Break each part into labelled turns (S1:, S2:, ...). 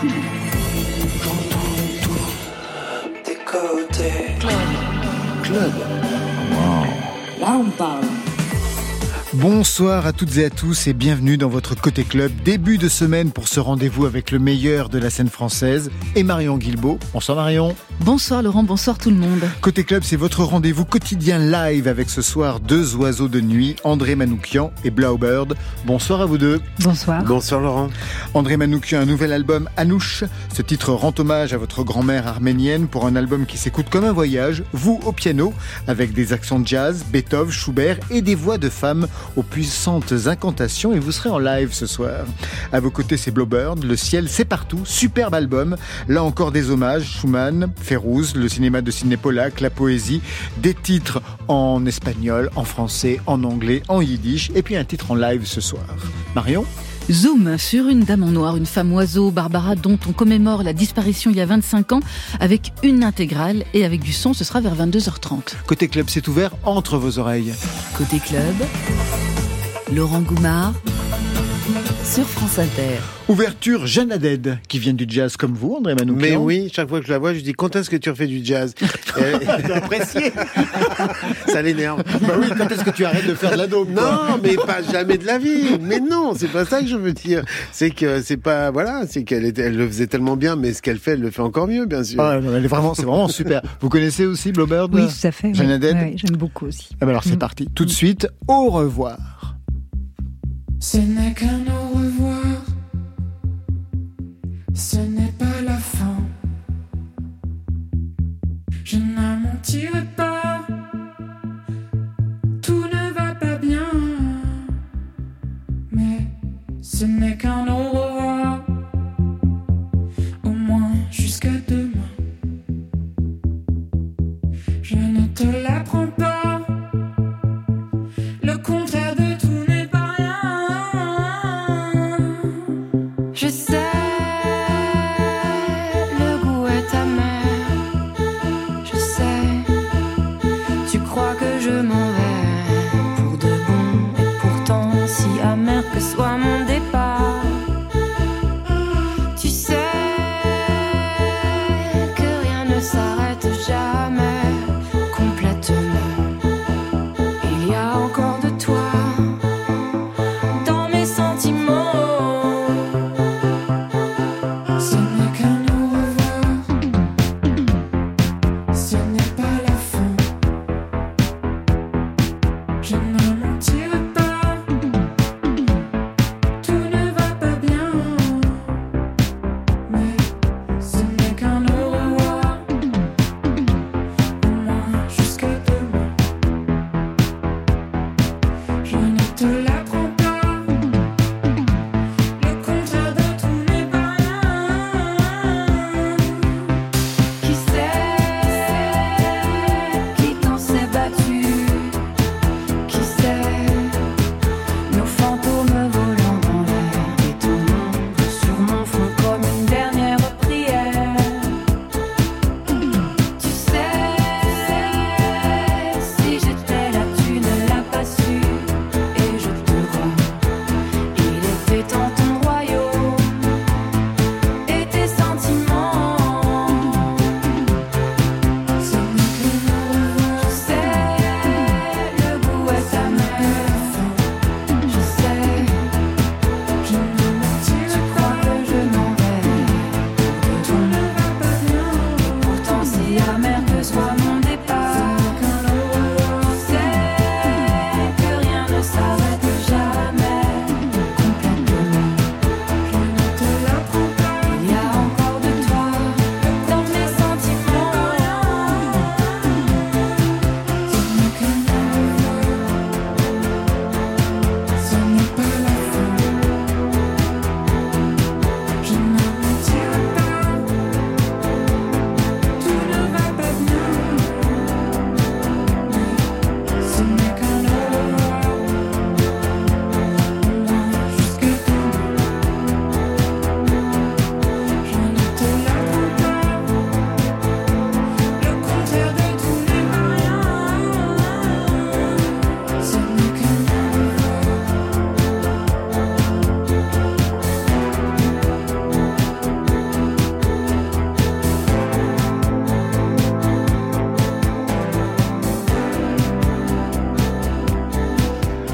S1: tout. J'entends tout. Des côtés. Club.
S2: Club. Wow. Là, on parle. Bonsoir à toutes et à tous et bienvenue dans votre Côté Club. Début de semaine pour ce rendez-vous avec le meilleur de la scène française et Marion Guilbault. Bonsoir Marion.
S3: Bonsoir Laurent, bonsoir tout le monde.
S2: Côté Club, c'est votre rendez-vous quotidien live avec ce soir deux oiseaux de nuit, André Manoukian et Blaubird. Bonsoir à vous deux.
S4: Bonsoir.
S5: Bonsoir Laurent.
S2: André Manoukian, un nouvel album Anouche. Ce titre rend hommage à votre grand-mère arménienne pour un album qui s'écoute comme un voyage, vous au piano, avec des accents de jazz, Beethoven, Schubert et des voix de femmes aux puissantes incantations et vous serez en live ce soir. À vos côtés, c'est Blowbird, Le ciel, c'est partout, superbe album. Là encore des hommages, Schumann, Férouz, le cinéma de Sidney Pollack, la poésie, des titres en espagnol, en français, en anglais, en yiddish et puis un titre en live ce soir. Marion?
S3: Zoom sur une dame en noir, une femme oiseau, Barbara, dont on commémore la disparition il y a 25 ans, avec une intégrale et avec du son, ce sera vers 22h30.
S2: Côté club, c'est ouvert entre vos oreilles.
S3: Côté club, Laurent Goumard sur France Inter.
S2: Ouverture Jeanne Haddad, qui vient du jazz comme vous, André Manoukian.
S5: Mais oui, chaque fois que je la vois, je dis quand est-ce que tu refais du jazz?
S2: Apprécié
S5: Ça l'énerve.
S2: Bah oui, quand est-ce que tu arrêtes de faire de la dope
S5: Non, mais pas jamais de la vie. Mais non, c'est pas ça que je veux dire. C'est que c'est pas voilà, c'est qu'elle était, elle le faisait tellement bien, mais ce qu'elle fait, elle le fait encore mieux, bien sûr.
S2: Ah, non, elle est vraiment, c'est vraiment super. Vous connaissez aussi Blowbird
S4: Oui, tout à fait.
S2: Jeanne Haddad?
S4: Oui, j'aime beaucoup aussi.
S2: Ah bah alors c'est
S4: Mm.
S2: parti. Tout de suite, au revoir.
S1: Ce n'est qu'un au revoir.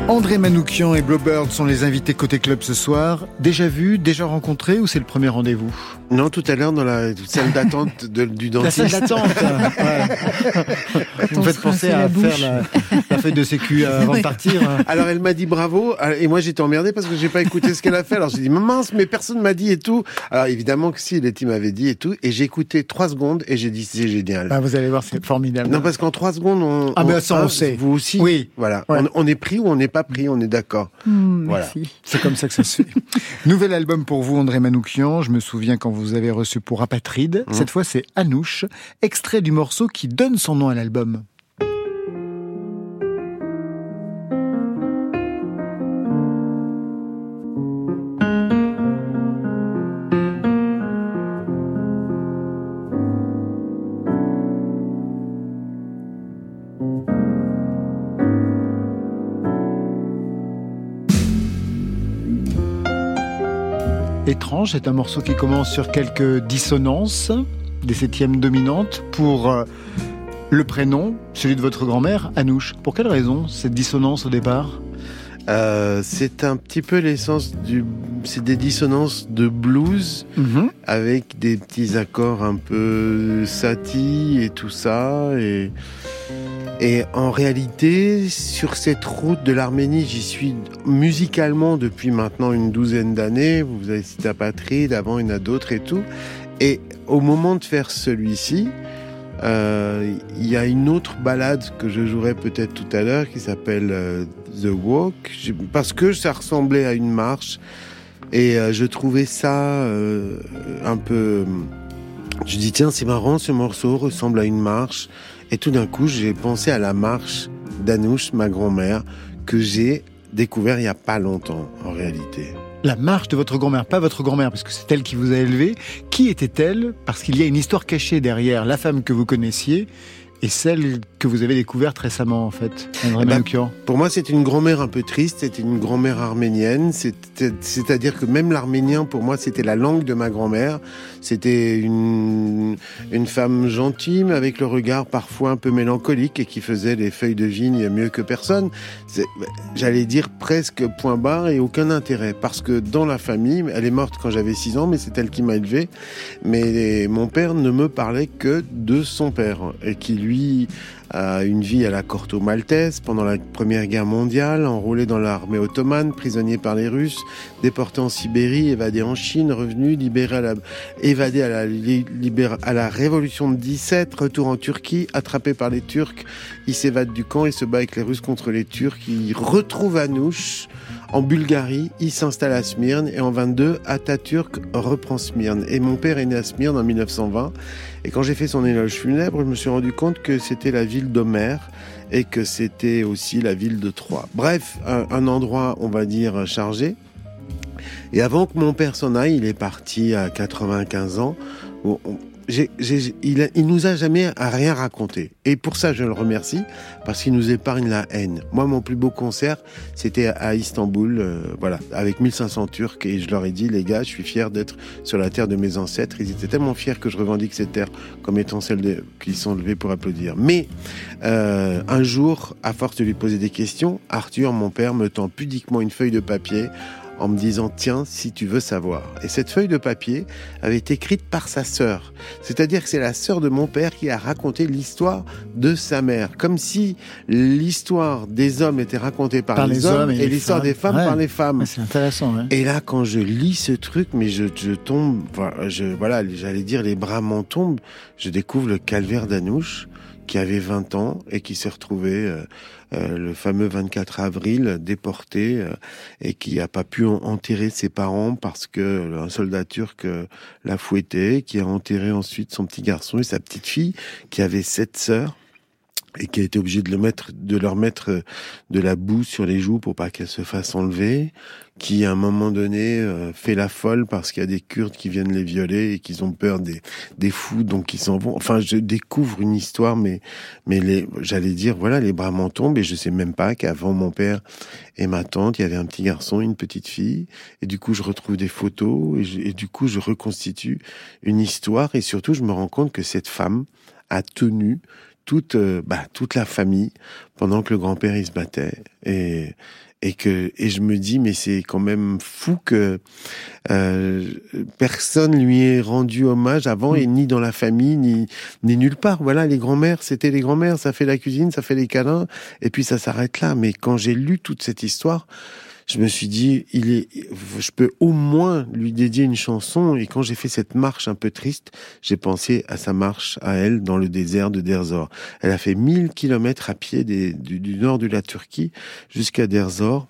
S2: André Manoukian et Blowbird sont les invités côté club ce soir. Déjà vu, déjà rencontré ou c'est le premier rendez-vous?
S5: Non, tout à l'heure dans la salle d'attente du dentiste.
S2: La salle d'attente Vous faites penser à faire la, feuille de sécu avant de partir. Hein.
S5: Alors elle m'a dit bravo et moi j'étais emmerdé parce que j'ai pas écouté ce qu'elle a fait. Alors j'ai dit mince mais personne m'a dit et tout. Alors évidemment que si, Letty m'avait dit et tout et j'ai écouté trois secondes et j'ai dit c'est génial.
S2: Ah, vous allez voir c'est formidable.
S5: Non parce qu'en trois secondes on...
S2: Ah mais ça on, sait.
S5: Vous aussi.
S2: Oui.
S5: Voilà. On, est pris ou on n'est pas pris, on est d'accord.
S3: Hmm, voilà.
S2: C'est comme ça que ça se fait. Nouvel album pour vous, André Manoukian. Je me souviens quand vous avez reçu pour Apatride. Mmh. Cette fois, c'est Anouche, extrait du morceau qui donne son nom à l'album. Étrange, c'est un morceau qui commence sur quelques dissonances, des septièmes dominantes, pour euh, le prénom, celui de votre grand-mère, Anouche. Pour quelle raison cette dissonance au départ?
S5: Euh, c'est un petit peu l'essence du. C'est des dissonances de blues
S2: mhm.
S5: avec des petits accords un peu satis et tout ça. Et et en réalité, sur cette route de l'Arménie, j'y suis musicalement depuis maintenant une douzaine d'années. Vous avez cité Apatride, avant il y en a d'autres et tout. Et au moment de faire celui-ci, euh, il y a une autre balade que je jouerai peut-être tout à l'heure qui s'appelle euh, The Walk, parce que ça ressemblait à une marche et euh, je trouvais ça un peu. Je dis tiens c'est marrant ce morceau ressemble à une marche et tout d'un coup, j'ai pensé à la marche d'Anouche, ma grand-mère, que j'ai découvert il n'y a pas longtemps, en réalité.
S2: La marche de votre grand-mère, pas votre grand-mère, parce que c'est elle qui vous a élevé. Qui était-elle? Parce qu'il y a une histoire cachée derrière la femme que vous connaissiez et celle que vous avez découverte récemment, en fait, André bah,
S5: Pour moi, c'est une grand-mère un peu triste, c'était une grand-mère arménienne, c'est-à-dire que même l'arménien, pour moi, c'était la langue de ma grand-mère. C'était une, une femme gentille, mais avec le regard parfois un peu mélancolique et qui faisait les feuilles de vigne mieux que personne. J'allais dire presque point barre et aucun intérêt, parce que dans la famille, elle est morte quand j'avais 6 ans, mais c'est elle qui m'a élevé. Mais mon père ne me parlait que de son père, et qui lui une vie à la Corto maltaise pendant la Première Guerre mondiale, enrôlé dans l'armée ottomane, prisonnier par les Russes, déporté en Sibérie, évadé en Chine, revenu, libéré à la, évadé à la, Révolution de 17, retour en Turquie, attrapé par les Turcs, il s'évade du camp et se bat avec les Russes contre les Turcs, il retrouve Anouche, en Bulgarie, il s'installe à Smyrne et en 22, Atatürk reprend Smyrne. Et mon père est né à Smyrne en 1920. Et quand j'ai fait son éloge funèbre, je me suis rendu compte que c'était la ville d'Homère et que c'était aussi la ville de Troie. Bref, un, endroit, on va dire, chargé. Et avant que mon père s'en aille, il est parti à 95 ans il, il, nous a jamais rien raconté. Et pour ça, je le remercie, parce qu'il nous épargne la haine. Moi, mon plus beau concert, c'était à Istanbul, euh, voilà, avec 1500 Turcs, et je leur ai dit, les gars, je suis fier d'être sur la terre de mes ancêtres. Ils étaient tellement fiers que je revendique cette terre comme étant celle de, qui sont levés pour applaudir. Mais euh, un jour, à force de lui poser des questions, Arthur, mon père, me tend pudiquement une feuille de papier en me disant tiens si tu veux savoir. Et cette feuille de papier avait été écrite par sa sœur. C'est-à-dire que c'est la sœur de mon père qui a raconté l'histoire de sa mère, comme si l'histoire des hommes était racontée par, les, hommes, et, l'histoire des femmes par les femmes.
S2: C'est intéressant.
S5: Et là quand je lis ce truc, mais je, je tombe, je, voilà, j'allais dire les bras m'en tombent. Je découvre le calvaire d'Anouche qui avait 20 ans et qui s'est retrouvé euh, euh, le fameux 24 avril déporté euh, et qui n'a pas pu enterrer ses parents parce que un soldat turc l'a fouetté, qui a enterré ensuite son petit garçon et sa petite fille qui avait sept sœurs et qui a été obligé de le mettre, de leur mettre de la boue sur les joues pour pas qu'elles se fassent enlever, qui à un moment donné euh, fait la folle parce qu'il y a des Kurdes qui viennent les violer et qu'ils ont peur des, des fous donc ils s'en vont. Enfin, je découvre une histoire, mais mais les, j'allais dire voilà, les bras m'en tombent et je sais même pas qu'avant mon père et ma tante, il y avait un petit garçon, une petite fille, et du coup je retrouve des photos et, et du coup je reconstitue une histoire et surtout je me rends compte que cette femme a tenu toute, euh, bah, toute la famille pendant que le grand-père il se battait. Et, et que et je me dis mais c'est quand même fou que euh, personne lui ait rendu hommage avant et ni dans la famille ni ni nulle part. Voilà, les grands-mères, c'était les grands-mères, ça fait la cuisine, ça fait les câlins et puis ça s'arrête là. Mais quand j'ai lu toute cette histoire, je me suis dit, il est, je peux au moins lui dédier une chanson. Et quand j'ai fait cette marche un peu triste, j'ai pensé à sa marche à elle dans le désert de Derzor. Elle a fait 1000 kilomètres à pied du, nord de la Turquie jusqu'à Derzor.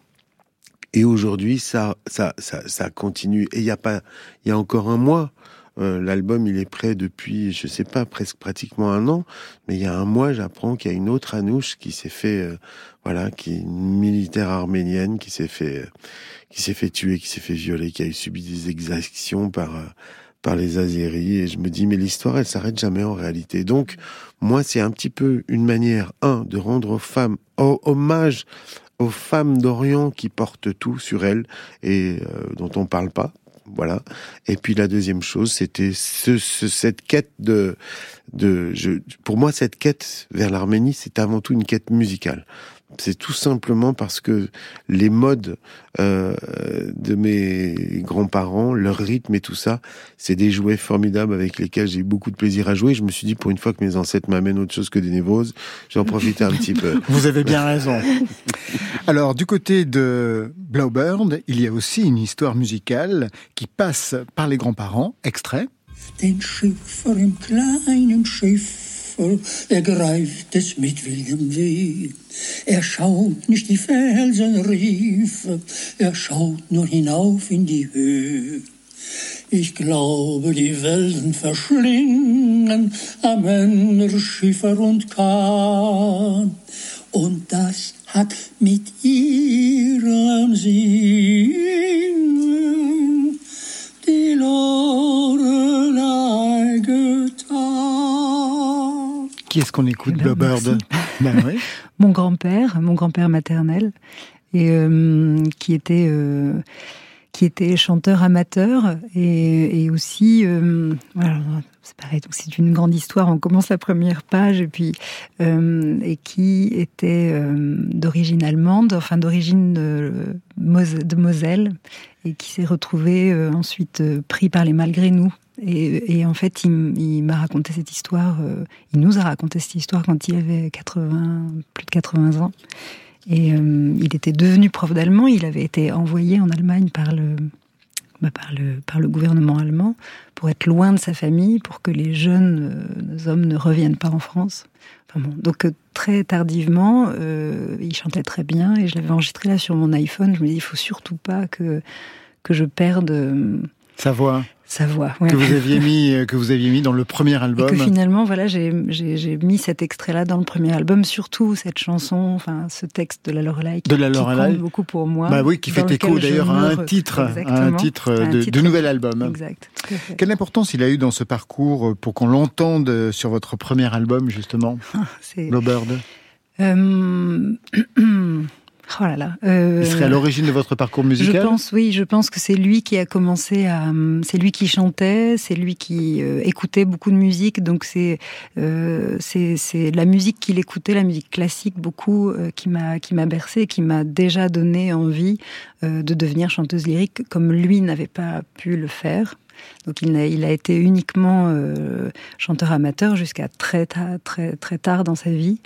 S5: Et aujourd'hui, ça, ça, ça, ça continue. Et il a pas, il y a encore un mois, euh, l'album, il est prêt depuis, je sais pas, presque pratiquement un an. Mais il y a un mois, j'apprends qu'il y a une autre Anouche qui s'est fait, euh, voilà, qui est une militaire arménienne qui s'est fait, euh, qui s'est fait tuer, qui s'est fait violer, qui a subi des exactions par par les Azéris. Et je me dis, mais l'histoire, elle s'arrête jamais en réalité. Donc, moi, c'est un petit peu une manière, un, de rendre aux femmes hommage aux femmes d'Orient qui portent tout sur elles et dont on parle pas voilà. Et puis la deuxième chose, c'était ce, cette quête de, de, je, pour moi, cette quête vers l'Arménie, c'est avant tout une quête musicale. C'est tout simplement parce que les modes euh, de mes grands-parents, leur rythme et tout ça, c'est des jouets formidables avec lesquels j'ai eu beaucoup de plaisir à jouer. Je me suis dit, pour une fois que mes ancêtres m'amènent autre chose que des névroses, j'en profitais un petit peu.
S2: Vous avez bien raison. Alors, du côté de Blaubird, il y a aussi une histoire musicale qui passe par les grands-parents. Extrait.
S4: Er greift es mit wildem Weh. Er schaut nicht die Felsenriefe, er schaut nur hinauf in die Höhe. Ich glaube, die Welsen verschlingen am Ende Schiffer und Kahn. Und das hat mit ihrem Singen die Lorelei
S2: Qui est-ce qu'on écoute, eh ben, Bird
S6: ben, oui. Mon grand-père, mon grand-père maternel, et euh, qui était euh, qui était chanteur amateur et, et aussi euh, voilà, c'est pareil donc c'est une grande histoire. On commence la première page et puis et qui était d'origine allemande enfin d'origine de, de, Moselle et qui s'est retrouvé ensuite pris par les malgré nous et, en fait, il, m'a raconté cette histoire, euh, il nous a raconté cette histoire quand il avait 80, plus de 80 ans. Et euh, il était devenu prof d'allemand, il avait été envoyé en Allemagne par le, bah, par, le, par le gouvernement allemand pour être loin de sa famille, pour que les jeunes euh, hommes ne reviennent pas en France. Enfin bon, donc très tardivement, il chantait très bien et je l'avais enregistré là sur mon iPhone. Je me dis, il faut surtout pas que, que je perde...
S2: Sa voix
S6: sa voix.
S2: Que vous aviez mis, euh, que vous aviez mis dans le premier album.
S6: Et que finalement, voilà, j'ai mis cet extrait-là dans le premier album, surtout cette chanson, enfin, ce texte de la Lorelai qui, de la Lorelai. compte beaucoup pour moi.
S2: Bah oui, qui fait écho d'ailleurs à un titre, un titre, de, de, nouvel album.
S6: Exact.
S2: Quelle importance il a eu dans ce parcours pour qu'on l'entende sur votre premier album, justement,
S6: euh... Oh là là.
S2: Euh, Il serait à l'origine de votre parcours musical
S6: Je pense, oui. Je pense que c'est lui qui a commencé à. C'est lui qui chantait, c'est lui qui euh, écoutait beaucoup de musique. Donc c'est euh, c'est la musique qu'il écoutait, la musique classique beaucoup, euh, qui m'a qui m'a bercé, qui m'a déjà donné envie de devenir chanteuse lyrique, comme lui n'avait pas pu le faire. Donc il a, il a été uniquement euh, chanteur amateur jusqu'à très, très, très tard dans sa vie.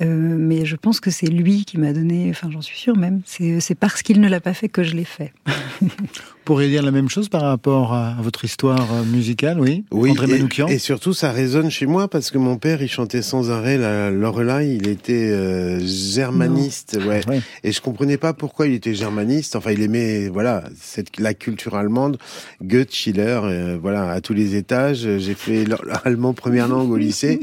S6: Euh, mais je pense que c'est lui qui m'a donné, enfin j'en suis sûre même, c'est parce qu'il ne l'a pas fait que je l'ai fait.
S2: pourriez dire la même chose par rapport à votre histoire euh, musicale, oui?
S5: Oui, André et, et, surtout ça résonne chez moi parce que mon père il chantait sans arrêt la Lorelai, il était euh, germaniste, ouais. Et je comprenais pas pourquoi il était germaniste, enfin il aimait voilà, cette la culture allemande, Goethe, Schiller, euh, voilà, à tous les étages, j'ai fait l'allemand première langue au lycée.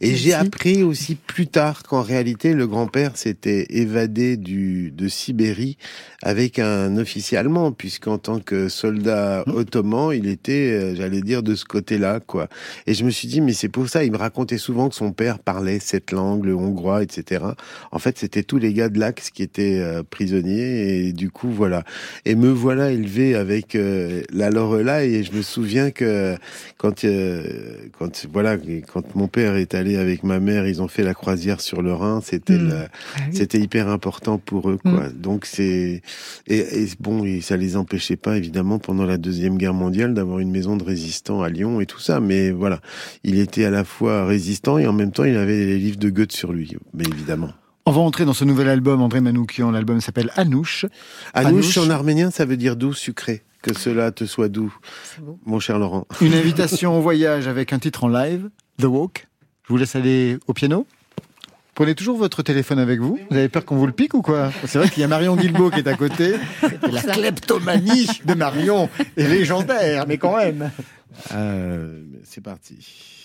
S5: Et j'ai appris aussi plus tard qu'en réalité le grand-père s'était évadé du de Sibérie avec un officier allemand puisqu'en tant que soldat mmh. ottoman, il était, euh, j'allais dire, de ce côté-là, quoi. Et je me suis dit, mais c'est pour ça, il me racontait souvent que son père parlait cette langue, le hongrois, etc. En fait, c'était tous les gars de l'Axe qui étaient euh, prisonniers, et du coup, voilà. Et me voilà élevé avec euh, la Lorelai, et je je me souviens que quand, euh, quand, voilà, quand mon père est allé avec ma mère, ils ont fait la croisière sur le Rhin. C'était,
S6: Mm. Ah oui.
S5: c'était hyper important pour eux, quoi. Donc c'est, et, et bon, et ça les empêchait pas, évidemment, pendant la deuxième guerre mondiale, d'avoir une maison de résistants à Lyon et tout ça. Mais voilà, il était à la fois résistant et en même temps, il avait les livres de Goethe sur lui, mais évidemment.
S2: On va entrer dans ce nouvel album, André Manoukian. L'album s'appelle Anouche.
S5: Anouche
S2: Anouche.
S5: en arménien, ça veut dire doux, sucré. Que cela te soit doux, mon cher Laurent.
S2: Une invitation au voyage avec un titre en live, The Walk. Je vous laisse aller au piano. Prenez toujours votre téléphone avec vous. Vous avez peur qu'on vous le pique ou quoi C'est vrai qu'il y a Marion Guilbault qui est à côté. Et la kleptomanie de Marion est légendaire, mais quand même.
S5: Euh, c'est parti.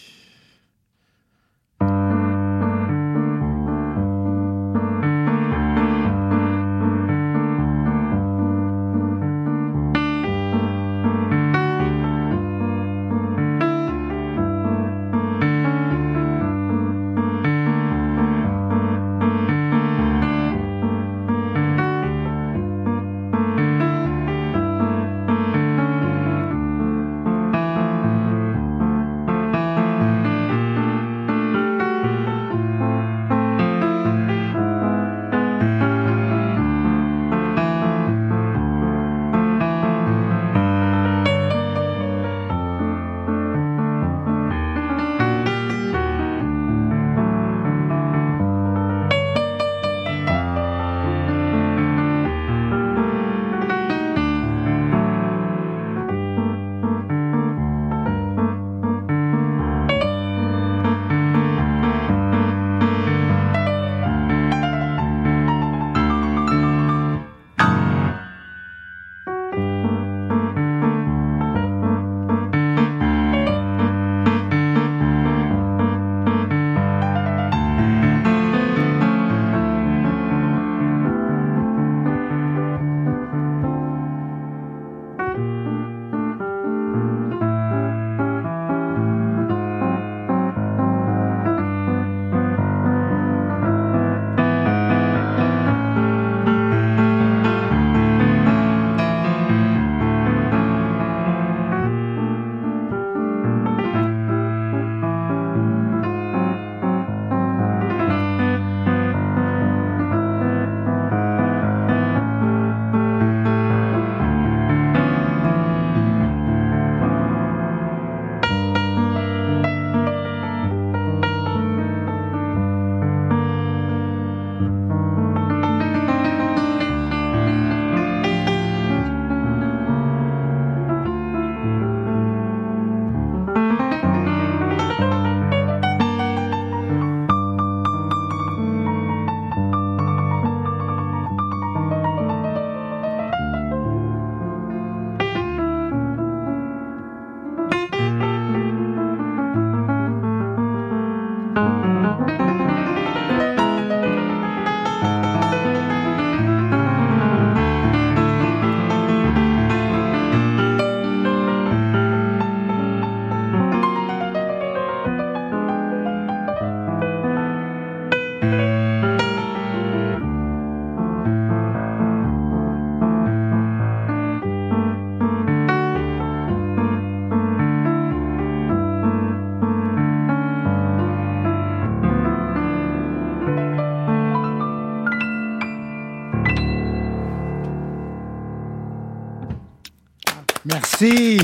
S2: Merci.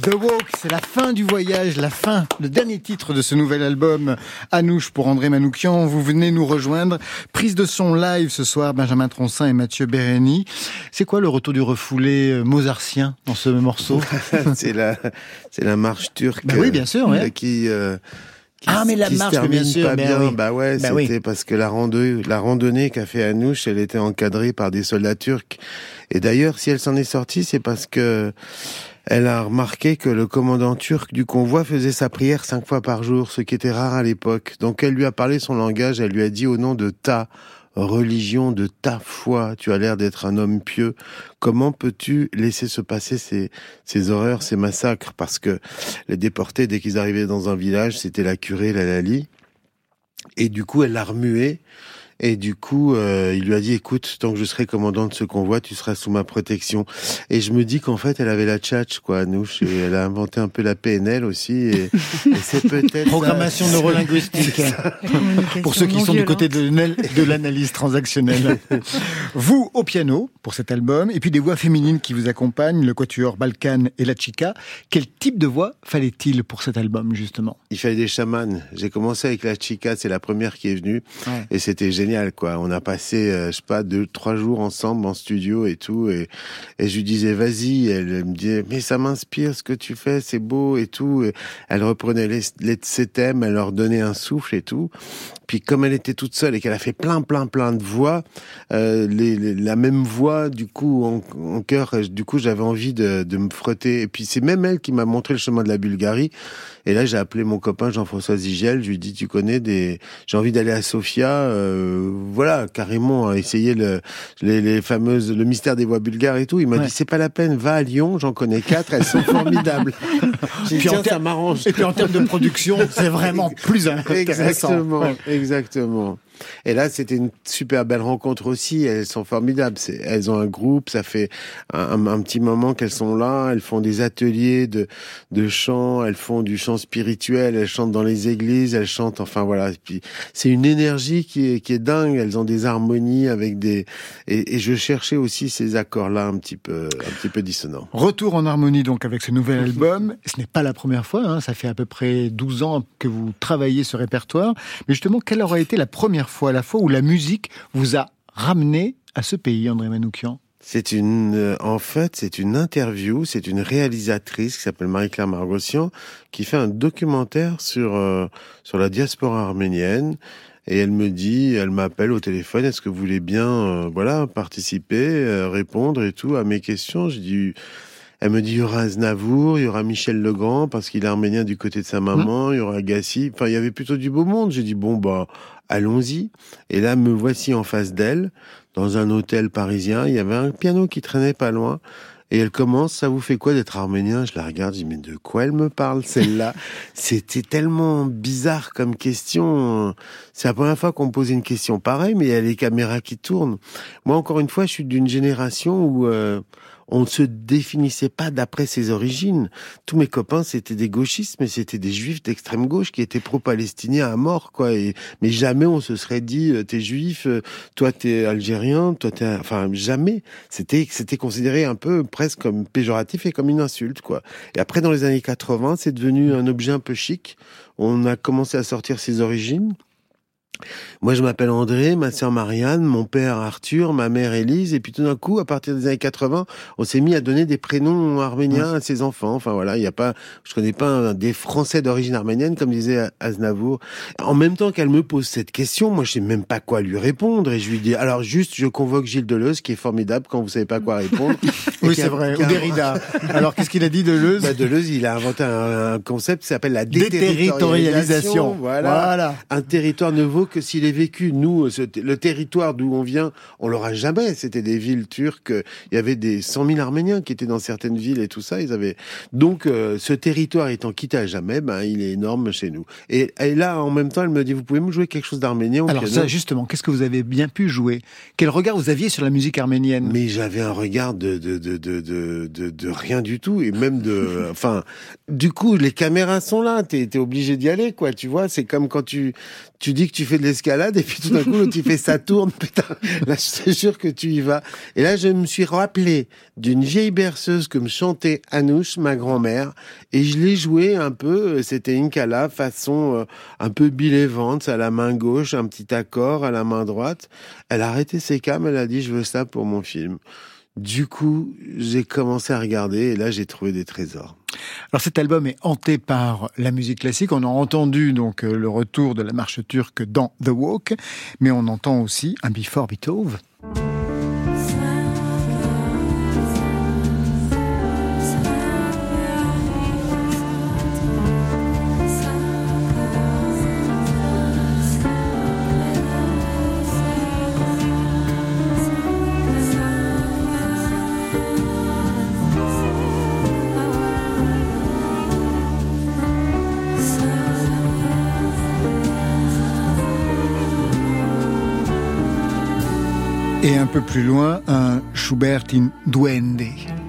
S2: The Walk, c'est la fin du voyage, la fin, le dernier titre de ce nouvel album Anouche pour André Manoukian. Vous venez nous rejoindre. Prise de son live ce soir, Benjamin Troncin et Mathieu Bérény. C'est quoi le retour du refoulé euh, mozartien dans ce morceau
S5: c'est la, c'est la marche turque.
S2: Bah oui, bien sûr, ouais.
S5: euh, Qui, euh, qui,
S2: Ah, mais la marche, bien sûr,
S5: pas
S2: ben
S5: bien.
S2: oui.
S5: Bah ouais,
S2: Ben
S5: c'était
S2: oui.
S5: parce que la randonnée, la randonnée qu'a fait Anouche, elle était encadrée par des soldats turcs. Et d'ailleurs, si elle s'en est sortie, c'est parce que elle a remarqué que le commandant turc du convoi faisait sa prière cinq fois par jour, ce qui était rare à l'époque. Donc elle lui a parlé son langage, elle lui a dit au nom de ta religion, de ta foi, tu as l'air d'être un homme pieux. Comment peux-tu laisser se passer ces, horreurs, ces massacres? Parce que les déportés, dès qu'ils arrivaient dans un village, c'était la curée, la Lali. Et du coup, elle l'a remué. Et du coup, euh, il lui a dit, écoute, tant que je serai commandant de ce convoi, tu seras sous ma protection. Et je me dis qu'en fait, elle avait la tchatch, quoi, Anouche. Et elle a inventé un peu la PNL aussi. Et, et c'est peut-être...
S2: Programmation neurolinguistique. pour ceux qui sont du côté de, de l'analyse transactionnelle. vous, au piano, pour cet album, et puis des voix féminines qui vous accompagnent, le quatuor Balkan et la chica. Quel type de voix fallait-il pour cet album, justement?
S5: Il fallait des chamans. J'ai commencé avec la chica, c'est la première qui est venue.
S2: Ouais.
S5: Et c'était génial, quoi. On a passé, euh, je sais pas, deux, trois jours ensemble en studio et tout. Et, et je lui disais, vas-y. Elle, me disait, mais ça m'inspire ce que tu fais, c'est beau et tout. Et elle reprenait les, les, ses thèmes, elle leur donnait un souffle et tout. Puis comme elle était toute seule et qu'elle a fait plein, plein, plein de voix, euh, les, la même voix, du coup, en, en chœur, du coup, j'avais envie de, me frotter. Et puis c'est même elle qui m'a montré le chemin de la Bulgarie. Et là, j'ai appelé mon copain Jean-François Zigel. Je lui ai dit, tu connais des, j'ai envie d'aller à Sofia. Euh, voilà, carrément, essayer le, les, les, fameuses, le mystère des voix bulgares et tout. Il m'a ouais. dit, c'est pas la peine, va à Lyon. J'en connais quatre. Elles sont formidables.
S2: Dit, ça m'arrange. Et puis en termes de production, c'est vraiment plus intéressant.
S5: Exactement, ouais. exactement. Et là, c'était une super belle rencontre aussi. Elles sont formidables. Elles ont un groupe. Ça fait un, un petit moment qu'elles sont là. Elles font des ateliers de, de chant. Elles font du chant spirituel. Elles chantent dans les églises. Elles chantent. Enfin voilà. Et puis c'est une énergie qui est, qui est dingue. Elles ont des harmonies avec des. Et, et je cherchais aussi ces accords-là un petit peu, un petit peu dissonants.
S2: Retour en harmonie donc avec ce nouvel album. Ce n'est pas la première fois. Hein. Ça fait à peu près 12 ans que vous travaillez ce répertoire. Mais justement, quelle aura été la première fois, la fois où la musique vous a ramené à ce pays, André Manoukian
S5: c'est une, euh, en fait, c'est une interview, c'est une réalisatrice qui s'appelle Marie-Claire Margossian qui fait un documentaire sur euh, sur la diaspora arménienne. Et elle me dit, elle m'appelle au téléphone, est-ce que vous voulez bien, euh, voilà, participer, euh, répondre et tout à mes questions? Je dis, elle me dit, il y aura Aznavour, il y aura Michel Legrand, parce qu'il est arménien du côté de sa maman, mmh. il y aura Agassi. Enfin, il y avait plutôt du beau monde. J'ai dit, bon, bah, allons-y. Et là, me voici en face d'elle, dans un hôtel parisien. Il y avait un piano qui traînait pas loin. Et elle commence, ça vous fait quoi d'être arménien? Je la regarde, je dis, mais de quoi elle me parle, celle-là? C'était tellement bizarre comme question. C'est la première fois qu'on me posait une question pareille, mais il y a les caméras qui tournent. Moi, encore une fois, je suis d'une génération où... Euh, on ne se définissait pas d'après ses origines. Tous mes copains, c'était des gauchistes, mais c'était des juifs d'extrême gauche qui étaient pro-palestiniens à mort, quoi. Mais jamais on se serait dit, euh, t'es juif, euh, toi t'es algérien, toi t'es, enfin, jamais. C'était, c'était considéré un peu presque comme péjoratif et comme une insulte, quoi. Et après, dans les années 80, c'est devenu un objet un peu chic. On a commencé à sortir ses origines. Moi, je m'appelle André, ma sœur Marianne, mon père Arthur, ma mère Élise, et puis tout d'un coup, à partir des années 80, on s'est mis à donner des prénoms arméniens à ses enfants. Enfin voilà, il y a pas, je connais pas un, des Français d'origine arménienne, comme disait Aznavour. En même temps qu'elle me pose cette question, moi, je sais même pas quoi lui répondre, et je lui dis, alors juste, je convoque Gilles Deleuze, qui est formidable quand vous savez pas quoi répondre.
S2: oui, c'est vrai. Ou Derrida. alors, qu'est-ce qu'il a dit Deleuze?
S5: Bah, Deleuze, il a inventé un, un concept qui s'appelle la déterritorialisation. Voilà. voilà. Un territoire ne vaut que s'il est vécu. Nous, ce, le territoire d'où on vient, on l'aura jamais. C'était des villes turques. Il y avait des 100 000 Arméniens qui étaient dans certaines villes et tout ça. Ils avaient donc euh, ce territoire étant quitté à jamais, ben il est énorme chez nous. Et, et, là, en même temps, elle me dit vous pouvez me jouer quelque chose d'arménien
S2: Alors piano? ça, justement, qu'est-ce que vous avez bien pu jouer? Quel regard vous aviez sur la musique arménienne?
S5: Mais j'avais un regard de de, de de, de de de rien du tout et même de, enfin, du coup, les caméras sont là. T'es es obligé d'y aller, quoi. Tu vois, c'est comme quand tu tu dis que tu fais de l'escalade et puis tout d'un coup tu fais ça tourne. Putain là je te jure que tu y vas. Et là je me suis rappelé d'une vieille berceuse que me chantait Anouche ma grand-mère. Et je l'ai joué un peu c'était une cala façon euh, un peu Bill Evans à la main gauche un petit accord à la main droite. Elle a arrêté ses cams elle a dit je veux ça pour mon film du coup, j'ai commencé à regarder et là, j'ai trouvé des trésors.
S2: Alors cet album est hanté par la musique classique. On a entendu donc le retour de la marche turque dans The Walk, mais on entend aussi un Before Beethoven. Un peu plus loin, un Schubert in Duende.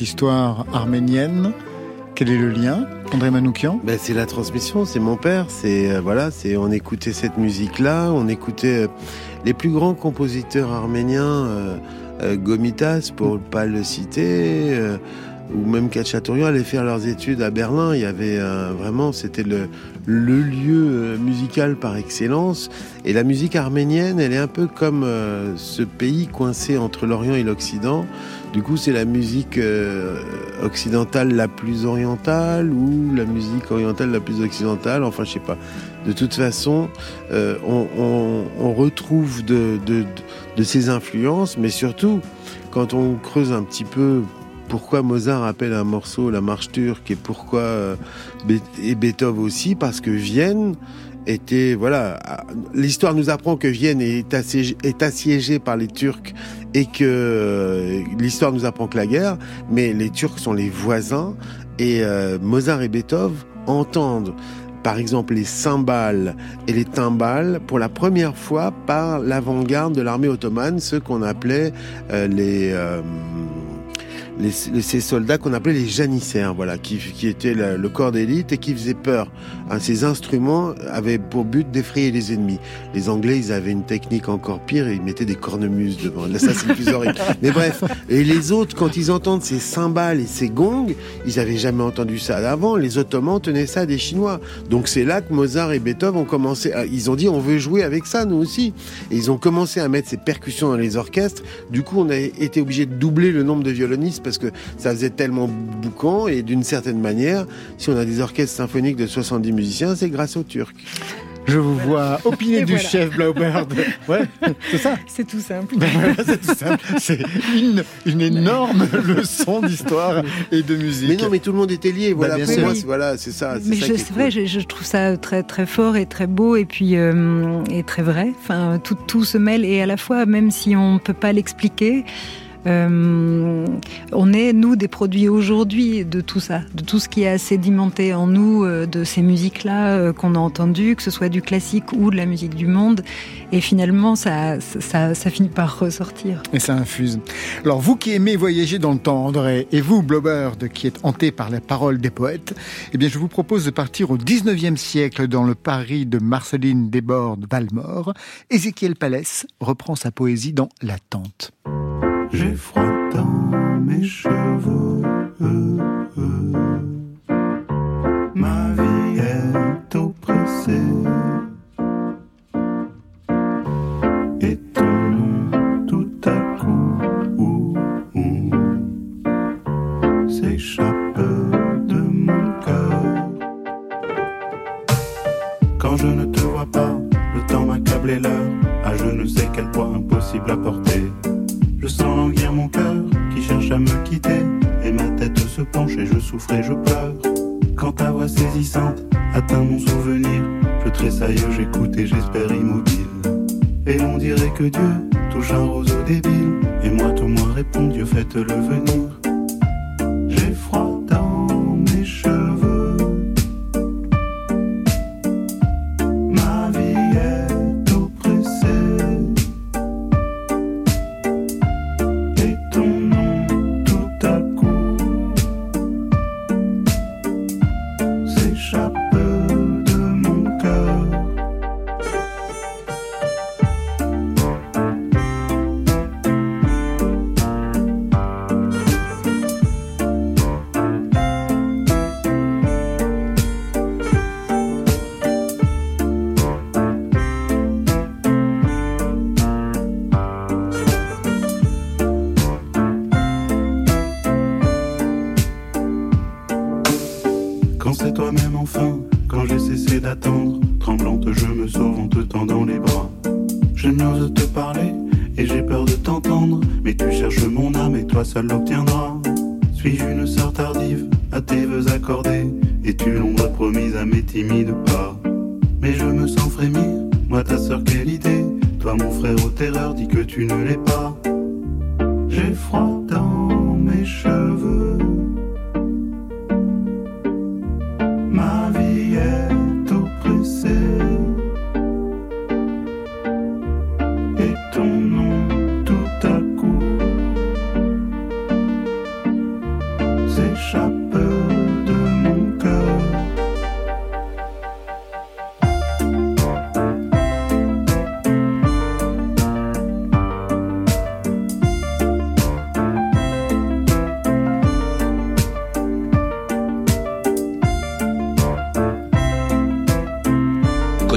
S2: Histoire arménienne. Quel est le lien, André Manoukian?
S5: Ben, C'est la transmission, c'est mon père. C'est euh, voilà, c'est on écoutait cette musique-là, on écoutait euh, les plus grands compositeurs arméniens, euh, Gomitas pour pas le citer, ou même Khatchatourian allaient faire leurs études à Berlin. Il y avait vraiment, c'était le, le lieu musical par excellence. Et la musique arménienne, elle est un peu comme ce pays coincé entre l'Orient et l'Occident. Du coup, c'est la musique euh, occidentale la plus orientale ou la musique orientale la plus occidentale? Enfin, je sais pas. De toute façon, euh, on, retrouve de, ces influences, mais surtout, quand on creuse un petit peu pourquoi Mozart appelle un morceau la marche turque et pourquoi euh, et Beethoven aussi, parce que Vienne était voilà l'histoire nous apprend que Vienne est assiégée par les Turcs et que euh, l'histoire nous apprend que la guerre mais les Turcs sont les voisins et euh, Mozart et Beethoven entendent par exemple les cymbales et les timbales pour la première fois par l'avant-garde de l'armée ottomane, ceux qu'on appelait euh, les, euh, les, les- ces soldats qu'on appelait les janissaires, voilà, qui, qui étaient le, le corps d'élite et qui faisaient peur. Hein, ces instruments avaient pour but d'effrayer les ennemis. Les Anglais, ils avaient une technique encore pire, ils mettaient des cornemuses devant. Là, ça c'est le plus horrible. Mais bref, et les autres, quand ils entendent ces cymbales et ces gongs, ils avaient jamais entendu ça avant. Les Ottomans tenaient ça des Chinois. Donc c'est là que Mozart et Beethoven ont commencé. À, ils ont dit, on veut jouer avec ça, nous aussi. Et ils ont commencé à mettre ces percussions dans les orchestres. Du coup, on a été obligé de doubler le nombre de violonistes parce que ça faisait tellement boucan. Et d'une certaine manière, si on a des orchestres symphoniques de 70 musiciens, c'est grâce aux Turcs.
S2: Je vous vois opiner
S6: Et
S2: du
S6: voilà.
S2: chef Blaubert. Ouais, c'est ça.
S6: C'est tout simple.
S2: Ben voilà, c'est tout simple. C'est une, une énorme leçon d'histoire et de musique.
S5: Mais non, mais tout le monde était lié. Voilà,
S2: bien
S5: pour moi, voilà, c'est ça.
S6: Mais
S5: ça
S6: je-
S5: qui est
S6: c'est vrai,
S5: cool.
S6: je, je trouve ça très très fort et très beau et puis euh, et très vrai. Enfin, tout, tout se mêle et à la fois, même si on peut pas l'expliquer, euh, on est nous des produits aujourd'hui de tout ça, de tout ce qui est sédimenté en nous, euh, de ces musiques-là euh, qu'on a entendues, que ce soit du classique ou de la musique du monde. Et finalement, ça ça, finit par ressortir.
S2: Et ça infuse. Alors, vous qui aimez voyager dans le temps, André, et vous, Blaubert, qui êtes hanté par la parole des poètes, eh bien, je vous propose de partir au 19e siècle dans le Paris de Marceline Desbordes-Valmore. Ézéchiel Palès reprend sa poésie dans L'attente.
S7: J'ai froid dans mes cheveux. Ma vie est oppressée. Et ton nom tout à coup s'échappe de mon cœur. Quand je ne te vois pas, le temps m'accable et l'heure à je ne sais quel point impossible à porter. À me quitter et ma tête se penche et je souffre et je pleure. Quand ta voix saisissante atteint mon souvenir, je tressaille, j'écoute et j'espère immobile. Et on dirait que Dieu touche un roseau débile et moi tout moi répond Dieu faites-le venir.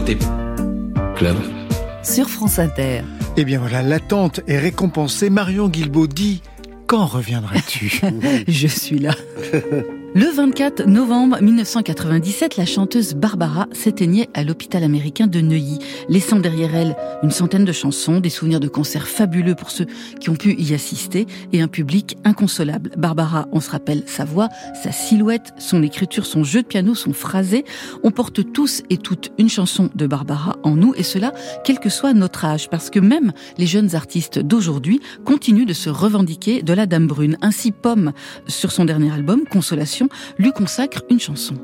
S8: Côté club.
S3: Sur France Inter.
S2: Eh bien voilà, l'attente est récompensée. Marion Guilbault dit Quand reviendras-tu?
S3: Je suis là. Le 24 novembre 1997, la chanteuse Barbara s'éteignait à l'hôpital américain de Neuilly, laissant derrière elle une centaine de chansons, des souvenirs de concerts fabuleux pour ceux qui ont pu y assister et un public inconsolable. Barbara, on se rappelle sa voix, sa silhouette, son écriture, son jeu de piano, son phrasé. On porte tous et toutes une chanson de Barbara en nous et cela, quel que soit notre âge, parce que même les jeunes artistes d'aujourd'hui continuent de se revendiquer de la Dame Brune. Ainsi, Pomme, sur son dernier album, Consolation, lui consacre une chanson.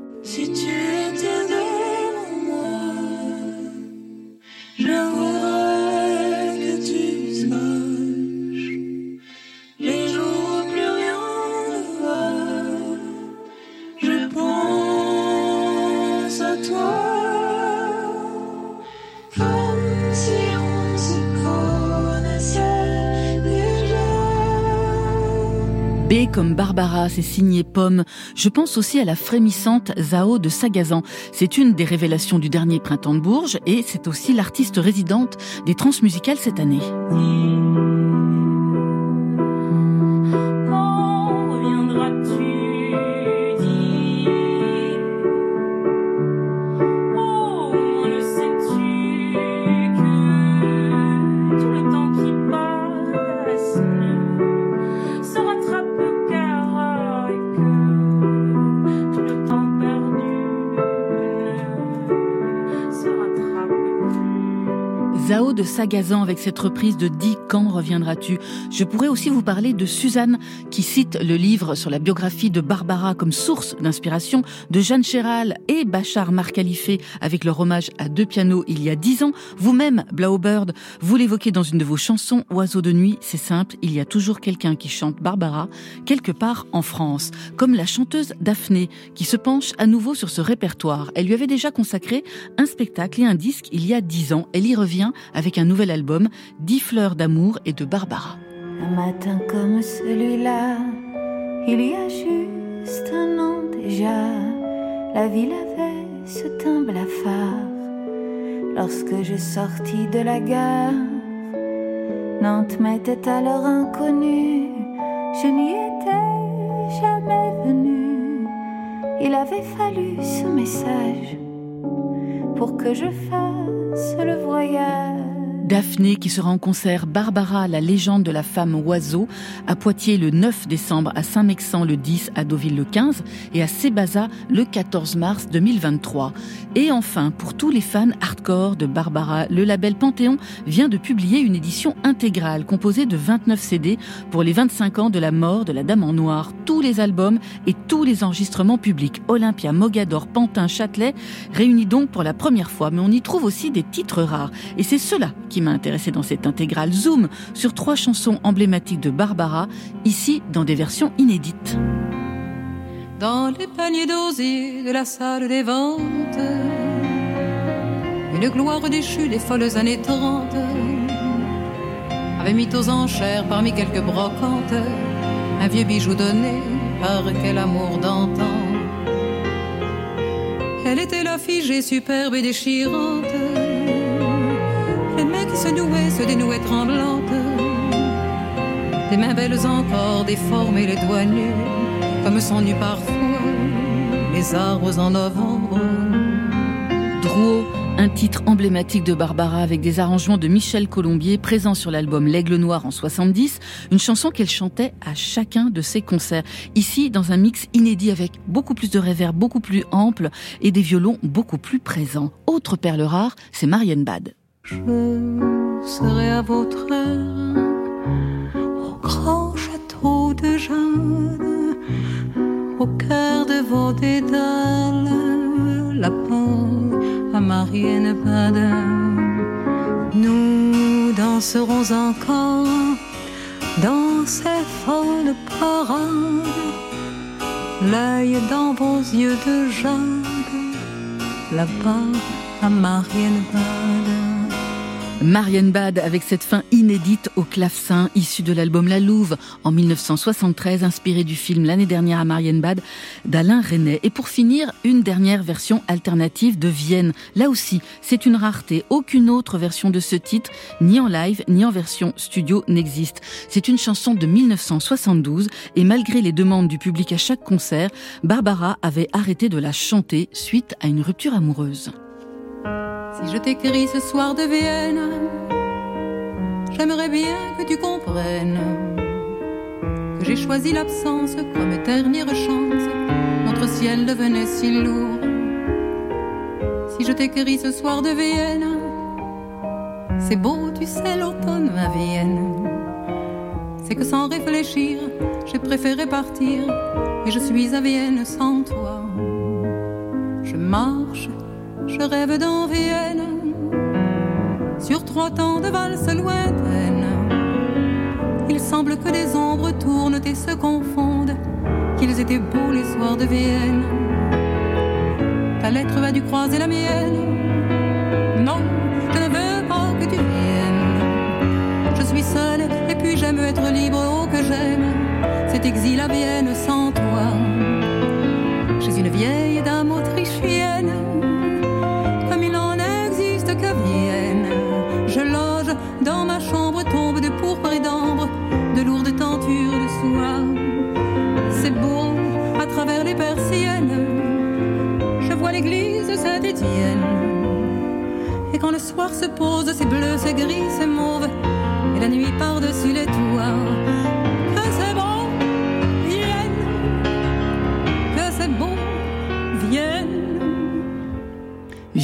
S1: Comme
S3: Barbara, c'est signé Pomme. Je pense aussi à la frémissante Zao de Sagazan. C'est une des révélations du dernier printemps de Bourges et c'est aussi l'artiste résidente des transmusicales cette année. Zao de Sagazan avec cette reprise de Dis quand reviendras-tu? Je pourrais aussi vous parler de Suzanne qui cite le livre sur la biographie de Barbara comme source d'inspiration de Jeanne Chéral et Bachar Marcalifé avec leur hommage à deux pianos il y a dix ans. Vous-même, Blaubird, vous l'évoquez dans une de vos chansons Oiseau de nuit, c'est simple, il y a toujours quelqu'un qui chante Barbara quelque part en France, comme la chanteuse Daphné qui se penche à nouveau sur ce répertoire. Elle lui avait déjà consacré un spectacle et un disque il y a dix ans. Elle y revient avec un nouvel album, Dix fleurs d'amour et de Barbara.
S9: Un matin comme celui-là, il y a juste un an déjà, la ville avait ce teint blafard. Lorsque je sortis de la gare, Nantes m'était alors inconnue, je n'y étais jamais venue. Il avait fallu ce message pour que je fasse le voyage.
S3: Daphné qui sera en concert Barbara, la légende de la femme oiseau, à Poitiers le 9 décembre, à Saint-Mexan le 10, à Deauville le 15 et à Sébaza le 14 mars 2023. Et enfin, pour tous les fans hardcore de Barbara, le label Panthéon vient de publier une édition intégrale composée de 29 CD pour les 25 ans de la mort de la Dame en Noir. Tous les albums et tous les enregistrements publics, Olympia, Mogador, Pantin, Châtelet, réunis donc pour la première fois. Mais on y trouve aussi des titres rares. Et c'est cela qui m'a intéressé dans cette intégrale Zoom sur trois chansons emblématiques de Barbara, ici dans des versions inédites.
S10: dans les paniers d'osier de la salle des ventes. Une gloire déchue des folles années 30 avait mis aux enchères parmi quelques brocantes un vieux bijou donné par quel amour d'antan. Elle était la figée superbe et déchirante, se se des mains belles encore, déformées les doigts nus comme sont nus parfois les arbres en novembre.
S3: Drouot, Un titre emblématique de Barbara avec des arrangements de Michel Colombier présents sur l'album L'Aigle Noir en 70, une chanson qu'elle chantait à chacun de ses concerts. Ici, dans un mix inédit avec beaucoup plus de réverb, beaucoup plus ample et des violons beaucoup plus présents. Autre perle rare, c'est Marianne Bad.
S10: Je serai à votre heure au grand château de Jeanne, au cœur de vos dédales, lapin à Marianne Bad. Nous danserons encore dans ces folles parades, l'œil dans vos yeux de jade, là-bas à Marianne Bad.
S3: Marianne Bad avec cette fin inédite au clavecin issue de l'album La Louve en 1973 inspiré du film l'année dernière à Marianne Bad d'Alain Resnais. Et pour finir une dernière version alternative de Vienne. Là aussi c'est une rareté. Aucune autre version de ce titre ni en live ni en version studio n'existe. C'est une chanson de 1972 et malgré les demandes du public à chaque concert Barbara avait arrêté de la chanter suite à une rupture amoureuse
S10: si je t'écris ce soir de Vienne, j'aimerais bien que tu comprennes que j'ai choisi l'absence comme dernière chance. Notre ciel devenait si lourd. Si je t'écris ce soir de Vienne, c'est beau, tu sais, l'automne à Vienne. C'est que sans réfléchir, j'ai préféré partir et je suis à Vienne sans toi. Je marche je rêve dans Vienne, sur trois temps de valse lointaine. Il semble que les ombres tournent et se confondent, qu'ils étaient beaux les soirs de Vienne. Ta lettre a dû croiser la mienne. Non, je ne veux pas que tu viennes. Je suis seule et puis j'aime être libre, oh que j'aime cet exil à Vienne sans toi. J'ai une vieille dame autrichienne Et quand le soir se pose, c'est bleu, c'est gris, c'est mauve, et la nuit par-dessus les toits.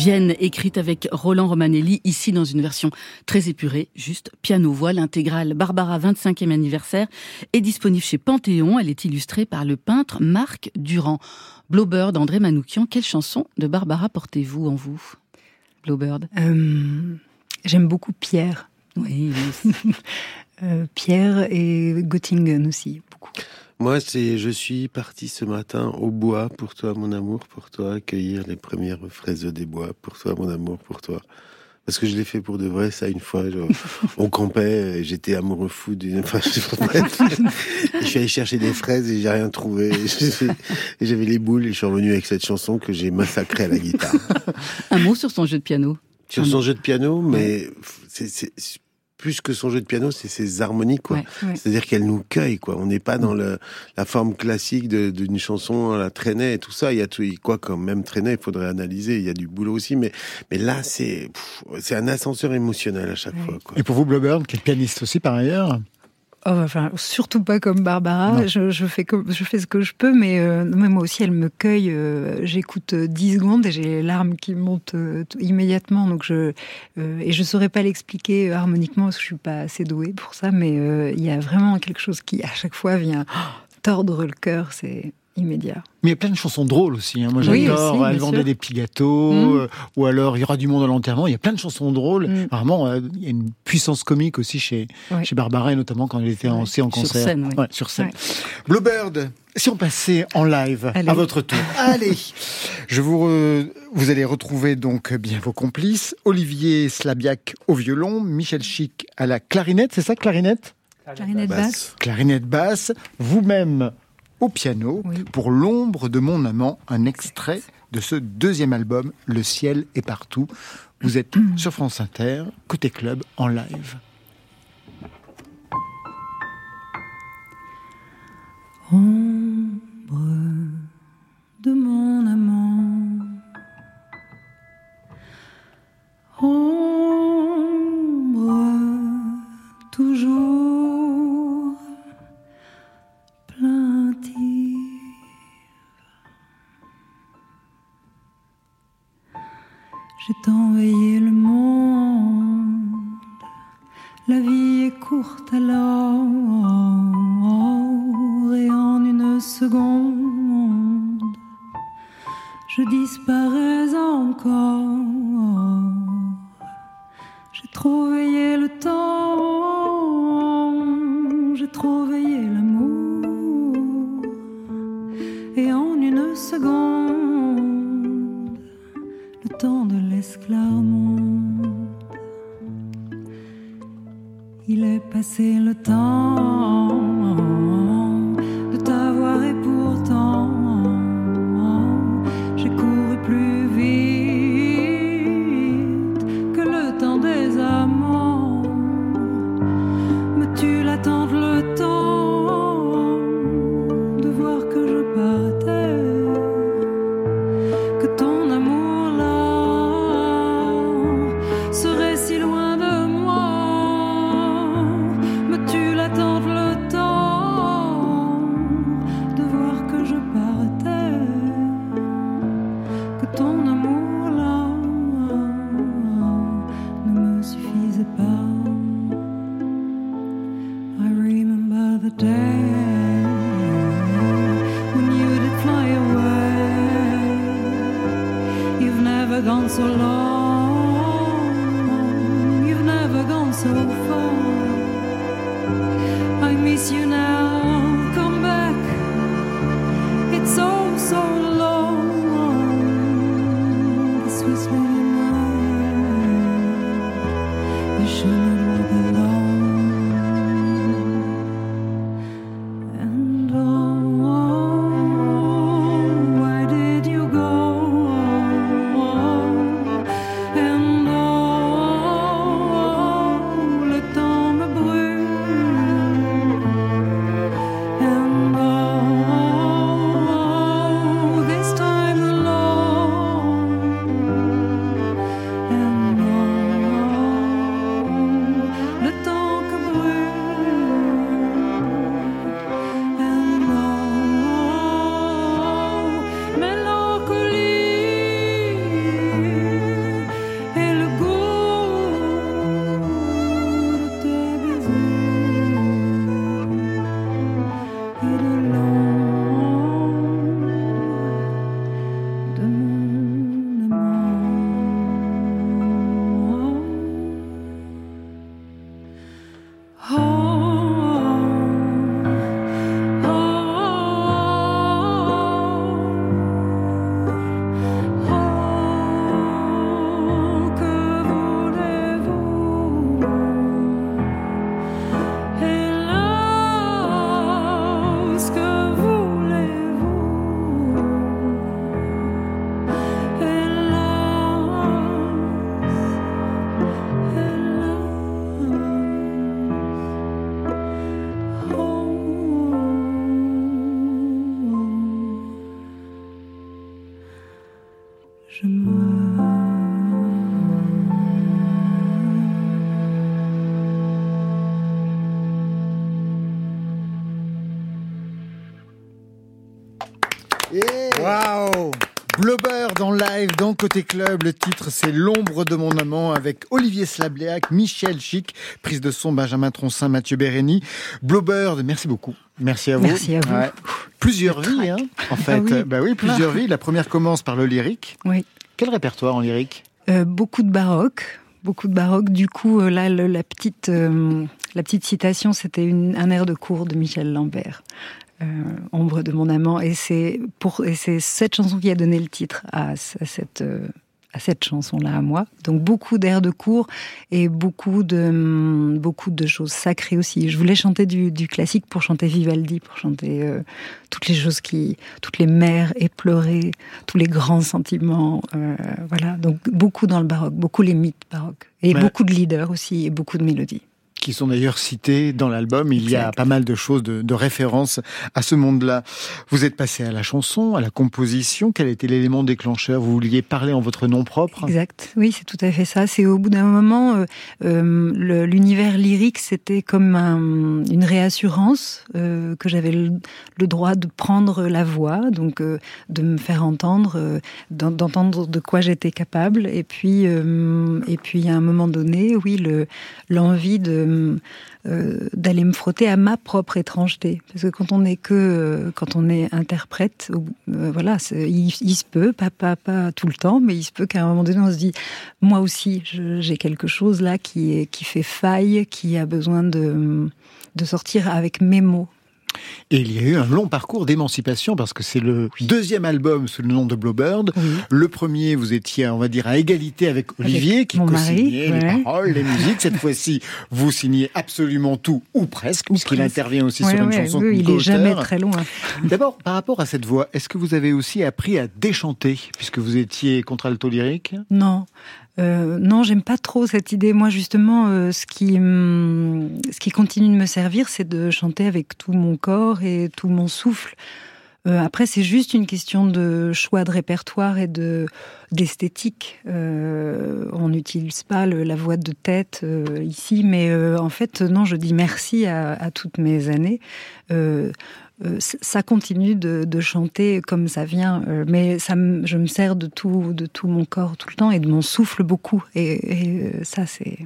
S10: Vienne,
S3: écrite avec Roland Romanelli, ici dans une version très épurée, juste piano-voix. L'intégrale Barbara 25e anniversaire est disponible chez Panthéon. Elle est illustrée par le peintre Marc Durand. Blowbird, André Manoukian, quelle chanson de Barbara portez-vous en vous Blowbird
S6: euh, J'aime beaucoup Pierre.
S3: Oui.
S6: euh, Pierre et Göttingen aussi, beaucoup.
S5: Moi, c'est je suis parti ce matin au bois pour toi, mon amour, pour toi, accueillir les premières fraises des bois, pour toi, mon amour, pour toi. Parce que je l'ai fait pour de vrai, ça, une fois. Genre, on campait, j'étais amoureux fou d'une. Enfin, je suis allé chercher des fraises et j'ai rien trouvé. J'avais les boules et je suis revenu avec cette chanson que j'ai massacrée à la guitare.
S3: Un mot sur son jeu de piano.
S5: Sur son jeu de piano, mais c'est plus que son jeu de piano, c'est ses harmonies, quoi.
S6: Ouais, ouais.
S5: C'est-à-dire qu'elle nous cueille, quoi. On n'est pas dans le, la forme classique d'une chanson à la traînée et tout ça. Il y a tout, quoi, quand même traîner, il faudrait analyser. Il y a du boulot aussi, mais, mais là, c'est, c'est un ascenseur émotionnel à chaque
S6: Ouais.
S5: fois, quoi.
S2: Et pour vous, Blowbird, qui est pianiste aussi par ailleurs,
S6: Oh, enfin, surtout pas comme Barbara. Je, je fais comme, je fais ce que je peux, mais, euh, mais moi aussi, elle me cueille. euh, J'écoute euh, 10 secondes et j'ai les larmes qui montent euh, immédiatement. Donc je euh, et je saurais pas l'expliquer euh, harmoniquement parce que je suis pas assez douée pour ça. Mais euh, il y a vraiment quelque chose qui à chaque fois vient oh, tordre le cœur. C'est immédiat.
S2: mais il y a plein de chansons drôles aussi. hein. Moi,
S6: Oui,
S2: j'adore.
S6: aussi,
S2: Elle vendait
S6: sûr.
S2: des petits gâteaux,
S6: Mm.
S2: euh, ou alors il y aura du monde à l'enterrement. Il y a plein de chansons drôles.
S6: Mm.
S2: Vraiment, euh, il y a une puissance comique aussi chez,
S6: Ouais.
S2: chez Barbara, et notamment quand elle était en, aussi en
S3: Sur
S2: concert.
S3: scène, oui.
S2: Ouais, sur scène.
S6: Ouais.
S2: Bluebird, si on passait en live
S6: Allez.
S2: à votre tour. Allez, je vous re- vous allez retrouver donc bien vos complices Olivier Slabiak au violon, Michel Chic à la clarinette, c'est ça clarinette?
S6: Clarinette basse.
S2: Clarinette basse, vous-même au piano
S6: Oui.
S2: pour l'ombre de mon amant, un extrait de ce deuxième album Le ciel est partout. Vous êtes sur France Inter, côté club en live.
S10: ombre de mon amant. J'ai tant veillé le monde. La vie est courte alors, et en une seconde, je disparais encore.
S2: Côté Club. Le titre, c'est L'ombre de mon amant avec Olivier Slabléac, Michel Chic, prise de son Benjamin Troncin, Mathieu Bérény. Blobber, merci beaucoup. Merci à vous.
S10: Merci à vous.
S2: Plusieurs vies, hein, en fait.
S10: oui.
S2: Bah oui, plusieurs vies. La première commence par le lyrique.
S10: Oui.
S2: Quel répertoire en lyrique?
S10: Euh, beaucoup de baroque, beaucoup de baroque. Du coup, euh, là, le- la petite, euh, la petite citation, c'était un air de cour de Michel Lambert, euh, Ombre de mon amant, et c'est pour, et c'est cette chanson qui a donné le titre à, ce- à cette, euh, à cette chanson-là à moi. Donc beaucoup d'airs de cour et beaucoup de, hum, beaucoup de choses sacrées aussi. Je voulais chanter du, du classique pour chanter Vivaldi, pour chanter euh, toutes les choses qui, toutes les mers éplorées, tous les grands sentiments. euh, voilà, donc beaucoup dans le baroque, beaucoup les mythes baroques et
S2: Ouais.
S10: beaucoup de leaders aussi et beaucoup de mélodies.
S2: Qui sont d'ailleurs cités dans l'album. Il y a pas mal de choses, de, de références à ce monde-là. Vous êtes passé à la chanson, à la composition. Quel était l'élément déclencheur? Vous vouliez parler en votre nom propre?
S6: Exact. Oui, c'est tout à fait ça. C'est au bout d'un moment, euh, euh, l'univers lyrique, c'était comme un, une réassurance euh, que j'avais le, le, droit de prendre la voix, donc de me faire entendre, d'entendre de quoi j'étais capable. Et puis, et puis à un moment donné, oui, l'envie de euh, d'aller me frotter à ma propre étrangeté. Parce que quand on est que, euh, quand on est interprète, euh, voilà, il, il, se peut, pas, pas, pas tout le temps, mais il se peut qu'à un moment donné, on se dit, moi aussi, j'ai quelque chose là qui, qui fait faille, qui a besoin de, de sortir avec mes mots.
S2: Et il y a eu un long parcours d'émancipation parce que c'est le deuxième album sous le nom de Bluebird. Oui. Le premier, vous étiez, on va dire, à égalité avec Olivier
S6: avec
S2: qui co-signait ouais. les paroles, les musiques. Cette fois-ci, vous signez absolument tout ou presque, puisqu'il intervient aussi
S6: ouais,
S2: sur une chanson.
S6: Oui, il est jamais très loin.
S2: D'abord, par rapport à cette voix, est-ce que vous avez aussi appris à déchanter puisque vous étiez contralto lyrique?
S6: Non. Euh, non, j'aime pas trop cette idée. Moi, justement, euh, ce qui, hum, ce qui continue de me servir, c'est de chanter avec tout mon corps et tout mon souffle. Euh, après, c'est juste une question de choix de répertoire et de d'esthétique. Euh, on n'utilise pas le, la voix de tête ici, mais en fait, non, je dis merci à toutes mes années euh, ça continue de, chanter comme ça vient, euh, mais je me sers de tout, de tout mon corps tout le temps et de mon souffle beaucoup. Et, et ça, c'est.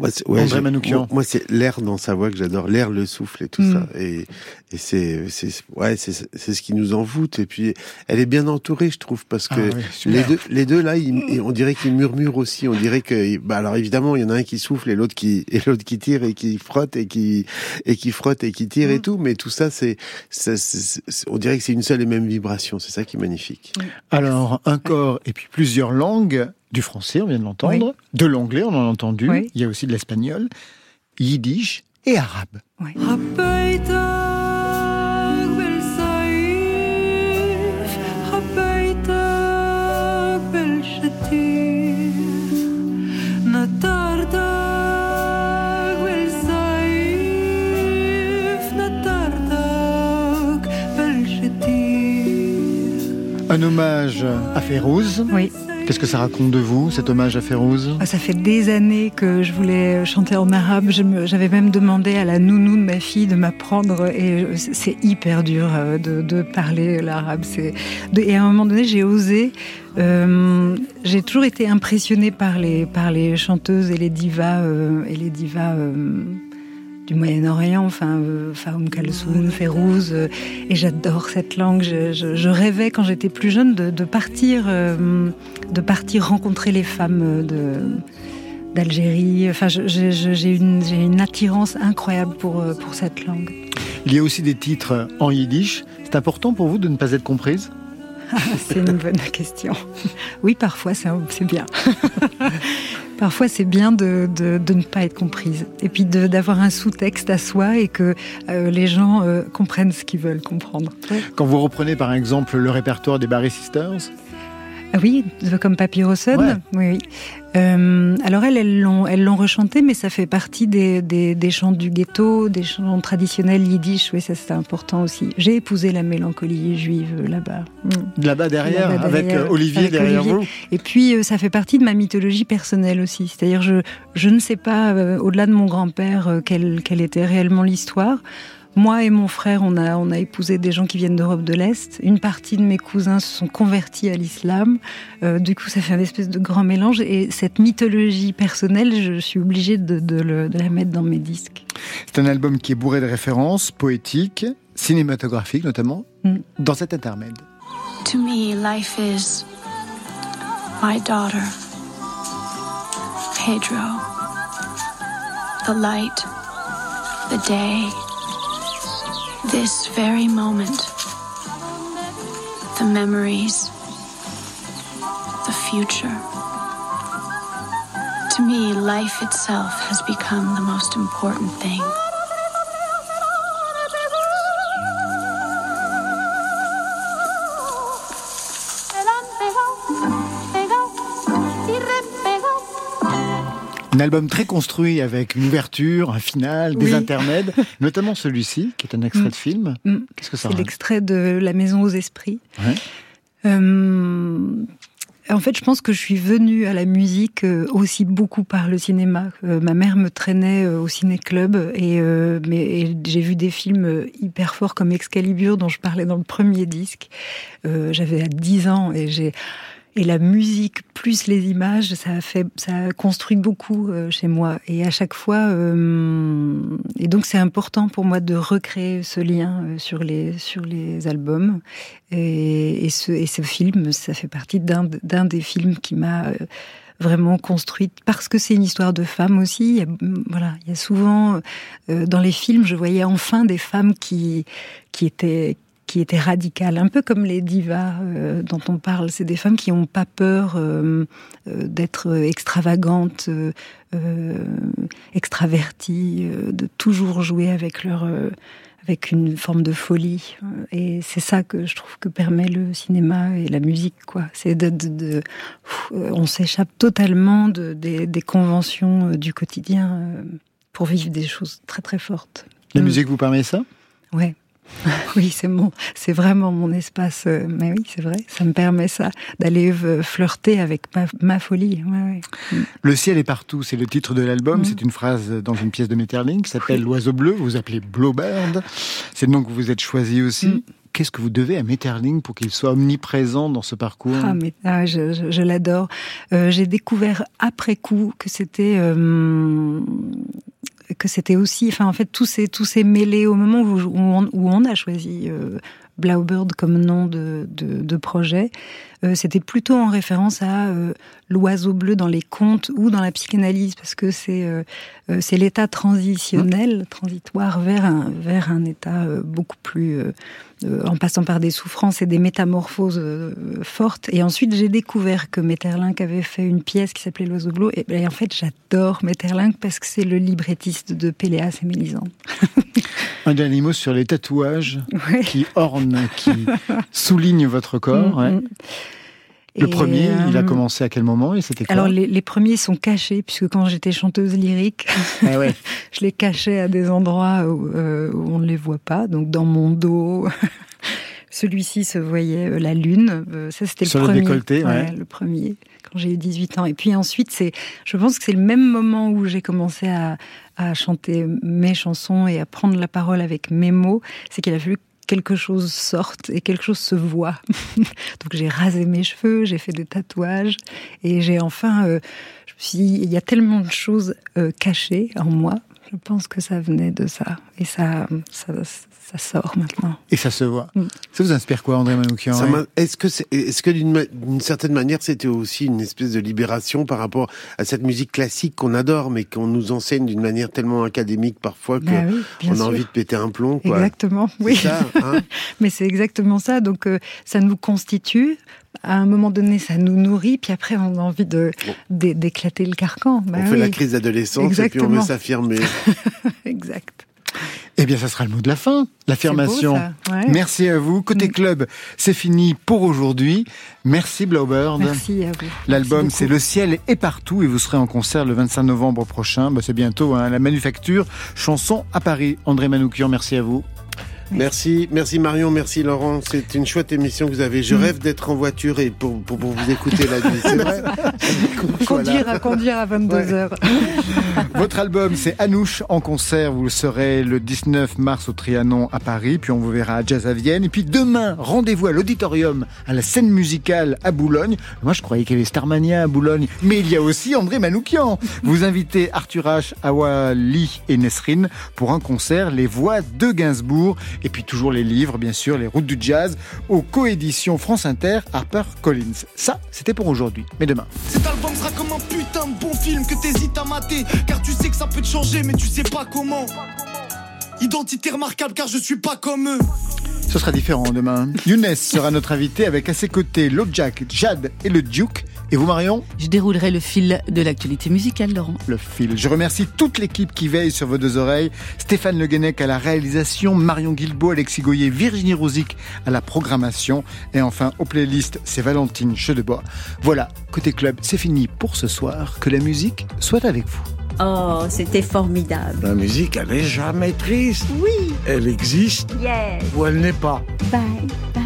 S5: Moi, c'est, ouais, moi, moi, c'est l'air dans sa voix que j'adore, l'air, le souffle et tout mm. ça. Et, et c'est, c'est, ouais, c'est, c'est ce qui nous envoûte. Et puis, elle est bien entourée, je trouve, parce que ah, oui, les deux, les deux là, ils, on dirait qu'ils murmurent aussi. On dirait que, bah, alors évidemment, il y en a un qui souffle et l'autre qui, et l'autre qui tire et qui frotte et qui, et qui frotte et qui tire mm. et tout. Mais tout ça, c'est, ça, c'est, on dirait que c'est une seule et même vibration. C'est ça qui est magnifique.
S2: Alors, un corps et puis plusieurs langues du français, on vient de l'entendre, oui. de l'anglais, on en a entendu, oui. il y a aussi de l'espagnol, yiddish et arabe.
S6: Oui.
S2: Un hommage à Férouz.
S6: Oui.
S2: Qu'est-ce que ça raconte de vous, cet hommage à Férouz
S6: ah, Ça fait des années que je voulais chanter en arabe. J'avais même demandé à la nounou de ma fille de m'apprendre et c'est hyper dur euh, de, parler l'arabe. Et à un moment donné, j'ai osé. Euh, j'ai toujours été impressionnée par les, par les chanteuses et les divas, euh, et les divas euh, du Moyen-Orient, enfin, euh, Kalsoum, Férouz, euh, et j'adore cette langue. Je, je, je rêvais quand j'étais plus jeune de, de partir, euh, de partir rencontrer les femmes de d'Algérie. Enfin, j'ai une, une attirance incroyable pour pour cette langue.
S2: Il y a aussi des titres en yiddish. C'est important pour vous de ne pas être comprise?
S6: C'est une bonne question. Oui, parfois, c'est bien. Parfois, c'est bien de, de, ne pas être comprise et puis d'avoir un sous-texte à soi et que euh, les gens euh, comprennent ce qu'ils veulent comprendre.
S2: Quand vous reprenez par exemple le répertoire des Barry Sisters
S6: ah oui, comme Papyrosson. Ouais. Oui, oui. Euh, alors elles, elles l'ont, elles l'ont rechanté, mais ça fait partie des, des, des, chants du ghetto, des chants traditionnels yiddish. Oui, ça c'est important aussi. J'ai épousé la mélancolie juive là-bas.
S2: Mmh. Là-bas derrière, là-bas derrière, avec Olivier avec derrière Olivier. vous.
S6: Et puis ça fait partie de ma mythologie personnelle aussi. C'est-à-dire je, je ne sais pas euh, au-delà de mon grand-père euh, quelle, quelle était réellement l'histoire. Moi et mon frère, on a, on a épousé des gens qui viennent d'Europe de l'Est. Une partie de mes cousins se sont convertis à l'islam. Euh, du coup, ça fait un espèce de grand mélange. Et cette mythologie personnelle, je suis obligée de, de, le, de la mettre dans mes disques.
S2: C'est un album qui est bourré de références poétiques, cinématographiques notamment, mm. dans cet intermède.
S11: To me, life is my daughter, Pedro, the light, the day. This very moment. The memories, the future. To me, life itself has become the most important thing.
S2: Un album très construit avec une ouverture, un final, des
S6: Oui.
S2: intermèdes, notamment celui-ci, qui est un extrait
S6: Mm.
S2: de film.
S6: Mm.
S2: Qu'est-ce que ça
S6: C'est l'extrait de La Maison aux Esprits.
S2: Ouais.
S6: Euh, en fait, je pense que je suis venue à la musique euh, aussi beaucoup par le cinéma. Euh, ma mère me traînait au ciné-club et, euh, et j'ai vu des films hyper forts comme Excalibur dont je parlais dans le premier disque. Euh, J'avais 10 ans et j'ai et la musique plus les images, ça a fait, ça a construit beaucoup euh, chez moi. Et à chaque fois, euh, et donc c'est important pour moi de recréer ce lien euh, sur les sur les albums. Et, ce et ce film, ça fait partie d'un d'un des films qui m'a euh, vraiment construite parce que c'est une histoire de femmes aussi. Il y a, voilà, il y a souvent euh, dans les films, je voyais enfin des femmes qui qui étaient qui étaient radicales, un peu comme les divas euh, dont on parle. C'est des femmes qui n'ont pas peur euh, euh, d'être extravagantes, euh, extraverties, de toujours jouer avec leur avec une forme de folie. Et c'est ça que je trouve que permet le cinéma et la musique, quoi. C'est de, de, de- pff, on s'échappe totalement de, des, des conventions du quotidien pour vivre des choses très très fortes.
S2: La musique vous permet ça?
S6: Ouais. Oui, c'est mon, c'est vraiment mon espace. euh, Mais oui, c'est vrai, ça me permet ça d'aller euh, flirter avec ma, ma folie. Ouais, ouais.
S2: Le ciel est partout, c'est le titre de l'album.
S6: Mm.
S2: C'est une phrase dans une pièce de Metterling qui s'appelle L'oiseau bleu. Vous vous appelez Blowbird. C'est le nom que vous êtes choisi aussi.
S6: Mm.
S2: Qu'est-ce que vous devez à Metterling pour qu'il soit omniprésent dans ce parcours?
S6: Ah, mais ah, je, je- je l'adore. Euh, J'ai découvert après coup que c'était euh, que c'était aussi, enfin en fait tout s'est tout s'est mêlé au moment où, on, a choisi euh, Blaubird comme nom de projet. Euh, c'était plutôt en référence à euh, l'oiseau bleu dans les contes ou dans la psychanalyse parce que c'est euh, c'est l'état transitionnel, transitoire vers un vers un état beaucoup plus en passant par des souffrances et des métamorphoses fortes. Et ensuite, j'ai découvert que Metterlinck avait fait une pièce qui s'appelait L'oiseau bleu. Et, ben, en fait, j'adore Metterlinck parce que c'est le librettiste de Péléas et Mélisande.
S2: Un dernier mot sur les tatouages
S6: Ouais.
S2: qui ornent, qui soulignent votre corps.
S6: Mm,
S2: ouais. Le
S6: Et,
S2: premier, il a
S6: euh,
S2: commencé à quel moment et c'était
S6: Alors, les, les premiers sont cachés, puisque quand j'étais chanteuse lyrique,
S2: Ah ouais.
S6: je les cachais à des endroits où, euh, où on ne les voit pas, donc dans mon dos. Celui-ci se voyait euh, la lune. Ça, c'était le
S2: Sur le
S6: premier.
S2: décolleté, ouais.
S6: le premier, quand j'ai eu 18 ans. Et puis ensuite, c'est, je pense que c'est le même moment où j'ai commencé à, à chanter mes chansons et à prendre la parole avec mes mots. C'est qu'il a fallu quelque chose sorte et quelque chose se voit. Donc j'ai rasé mes cheveux, j'ai fait des tatouages et j'ai enfin, euh, je me suis il y a tellement de choses euh, cachées en moi. Je pense que ça venait de ça et ça, ça, ça sort maintenant.
S2: Et ça se voit.
S6: Mm.
S2: Ça vous inspire quoi, André Manoukian ouais
S5: Est-ce que, c'est- est-ce que d'une certaine manière, c'était aussi une espèce de libération par rapport à cette musique classique qu'on adore, mais qu'on nous enseigne d'une manière tellement académique parfois que
S6: Bah oui, bien
S5: on a
S6: sûr.
S5: envie de péter un plomb, quoi.
S6: Exactement,
S5: C'est
S6: oui.
S5: ça, hein
S6: Mais c'est exactement ça. Donc, euh, ça nous constitue. À un moment donné, ça nous nourrit. Puis après, on a envie de d'é- d'éclater le carcan. Bah
S5: on fait la crise d'adolescence et puis on veut s'affirmer.
S6: Exact.
S2: Eh bien, ça sera le mot de la fin, l'affirmation.
S6: Ouais.
S2: Merci à vous. Côté
S6: Mm.
S2: club, c'est fini pour aujourd'hui. Merci Blowbird.
S6: Merci à vous.
S2: L'album, c'est. Le ciel est partout et vous serez en concert le 25 novembre prochain. Bah, c'est bientôt, hein, la Manufacture, chanson à Paris. André Manoukian, merci à vous.
S5: Merci, merci Marion, merci Laurent. C'est une chouette émission que vous avez.
S6: Mm.
S5: Je rêve d'être en voiture et pour, pour, pour vous écouter la nuit. C'est vrai.
S6: Conduire à conduire à 22
S5: Ouais.
S6: heures.
S2: Votre album, c'est Anouche en concert. Vous le serez le 19 mars au Trianon à Paris. Puis on vous verra à Jazz à Vienne. Et puis demain, rendez-vous à l'auditorium, à la scène musicale à Boulogne. Moi, je croyais qu'il y avait Starmania à Boulogne. Mais il y a aussi André Manoukian. Vous invitez Arthur H, Awali et Nesrine pour un concert Les Voix de Gainsbourg. Et puis toujours les livres, bien sûr, Les Routes du Jazz, aux coéditions France Inter, Harper Collins. Ça, c'était pour aujourd'hui. Mais demain.
S12: Cet album sera comme un putain de bon film que t'hésites à mater Car tu sais que ça peut te changer mais tu sais pas comment Identité remarquable car je suis pas comme eux
S2: Ce sera différent demain. Younes sera notre invité avec à ses côtés Jack, Jad et le Duke. Et vous, Marion
S3: Je déroulerai le fil de l'actualité musicale, Laurent.
S2: Le fil. Je remercie toute l'équipe qui veille sur vos deux oreilles. Stéphane Le Guenec à la réalisation, Marion Guilbault, Alexis Goyer, Virginie Rosic à la programmation. Et enfin, aux playlists, c'est Valentine Chedebois. Voilà, côté club, c'est fini pour ce soir. Que la musique soit avec vous.
S13: Oh, c'était formidable.
S14: La musique, elle est jamais triste.
S13: Oui.
S14: Elle existe
S13: Yes.
S14: ou elle n'est pas.
S13: Bye, bye.